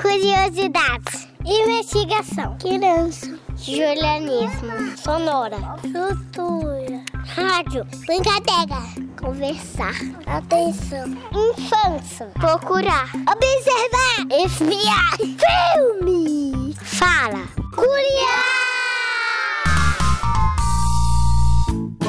Curiosidades. Investigação. Criança. Julianismo. Sonora. Cultura. Rádio. Brincadeira. Conversar. Atenção. Infância. Procurar. Observar. Espiar. Filme. Fala. Curiar.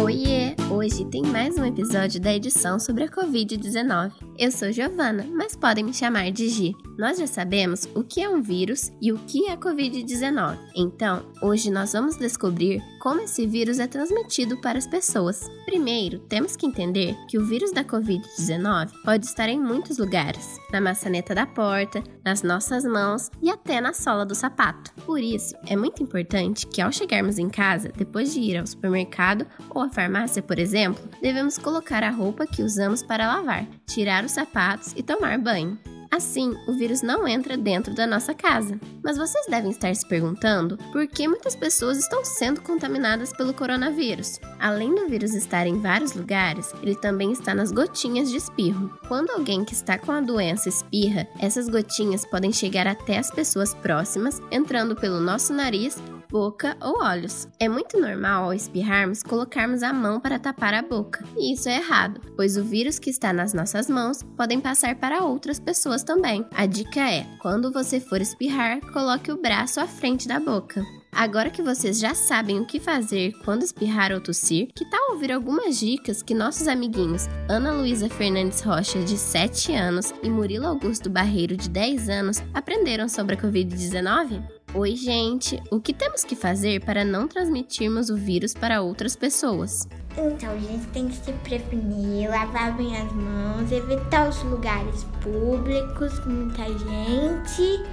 Oiê! Hoje tem mais um episódio da edição sobre a Covid-19. Eu sou Giovana, mas podem me chamar de Gi. Nós já sabemos o que é um vírus e o que é a Covid-19. Então, hoje nós vamos descobrir como esse vírus é transmitido para as pessoas. Primeiro, temos que entender que o vírus da Covid-19 pode estar em muitos lugares: na maçaneta da porta, nas nossas mãos e até na sola do sapato. Por isso, é muito importante que ao chegarmos em casa, depois de ir ao supermercado ou à farmácia, por exemplo, devemos colocar a roupa que usamos para lavar, tirar os sapatos e tomar banho. Assim, o vírus não entra dentro da nossa casa. Mas vocês devem estar se perguntando por que muitas pessoas estão sendo contaminadas pelo coronavírus. Além do vírus estar em vários lugares, ele também está nas gotinhas de espirro. Quando alguém que está com a doença espirra, essas gotinhas podem chegar até as pessoas próximas, entrando pelo nosso nariz boca ou olhos. É muito normal ao espirrarmos colocarmos a mão para tapar a boca, e isso é errado, pois o vírus que está nas nossas mãos podem passar para outras pessoas também. A dica é: quando você for espirrar, coloque o braço à frente da boca. Agora que vocês já sabem o que fazer quando espirrar ou tossir, que tal ouvir algumas dicas que nossos amiguinhos Ana Luísa Fernandes Rocha, de 7 anos, e Murilo Augusto Barreiro, de 10 anos, aprenderam sobre a Covid-19? Oi, gente! O que temos que fazer para não transmitirmos o vírus para outras pessoas? Então, a gente tem que se prevenir, lavar bem as mãos, evitar os lugares públicos com muita gente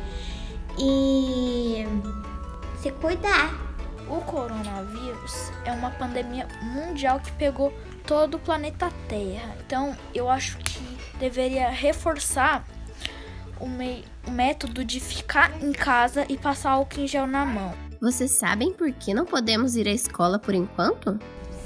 e se cuidar. O coronavírus é uma pandemia mundial que pegou todo o planeta Terra. Então, eu acho que deveria reforçar o, mei, o método de ficar em casa e passar álcool em gel na mão. Vocês sabem por que não podemos ir à escola por enquanto?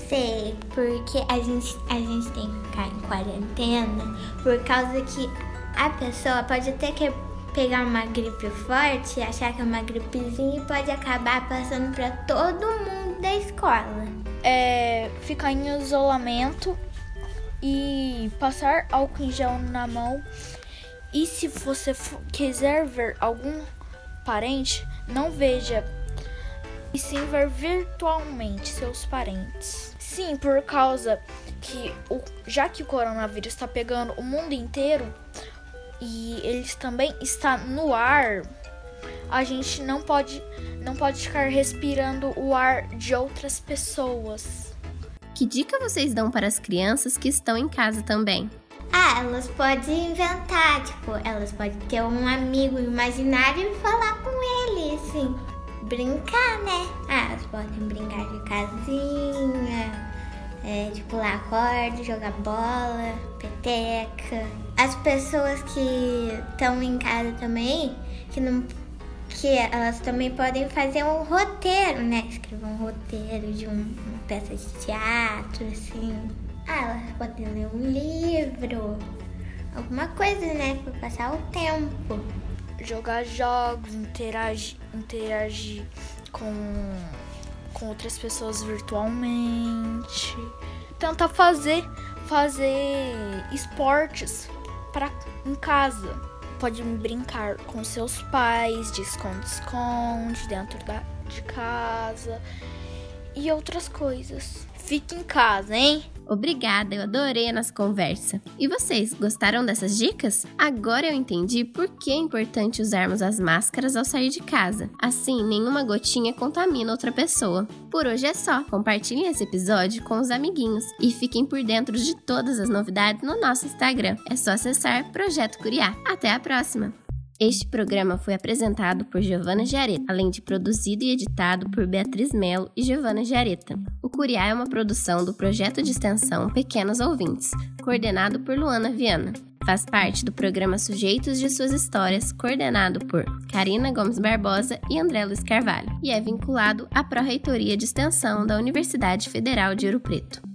Sei, porque a gente, a gente tem que ficar em quarentena por causa que a pessoa pode até que pegar uma gripe forte, achar que é uma gripezinha e pode acabar passando para todo mundo da escola. É ficar em isolamento e passar álcool em gel na mão e se você quiser ver algum parente, não veja e sim ver virtualmente seus parentes. Sim, por causa que o, já que o coronavírus está pegando o mundo inteiro e ele também está no ar, a gente não pode não pode ficar respirando o ar de outras pessoas. Que dica vocês dão para as crianças que estão em casa também? Ah, elas podem inventar, tipo, elas podem ter um amigo imaginário e falar com ele, assim, brincar, né? Ah, elas podem brincar de casinha, é, tipo, pular corda, jogar bola, peteca. As pessoas que estão em casa também, que não que elas também podem fazer um roteiro, né? Escrever um roteiro de um, uma peça de teatro, assim. Ah, elas podem ler um livro, alguma coisa, né? Pra passar o tempo. Jogar jogos, interagir, interagir com, com outras pessoas virtualmente. Tentar fazer, fazer esportes pra, em casa. Pode brincar com seus pais de esconde-esconde dentro da, de casa e outras coisas. Fique em casa, hein? Obrigada, eu adorei a nossa conversa. E vocês, gostaram dessas dicas? Agora eu entendi por que é importante usarmos as máscaras ao sair de casa. Assim, nenhuma gotinha contamina outra pessoa. Por hoje é só. Compartilhem esse episódio com os amiguinhos e fiquem por dentro de todas as novidades no nosso Instagram. É só acessar Projeto Curiar. Até a próxima! Este programa foi apresentado por Giovana Giareta, além de produzido e editado por Beatriz Melo e Giovana Giareta. O Curiá é uma produção do projeto de extensão Pequenos Ouvintes, coordenado por Luana Viana. Faz parte do programa Sujeitos de Suas Histórias, coordenado por Karina Gomes Barbosa e André Luiz Carvalho, e é vinculado à Pró-Reitoria de Extensão da Universidade Federal de Ouro Preto.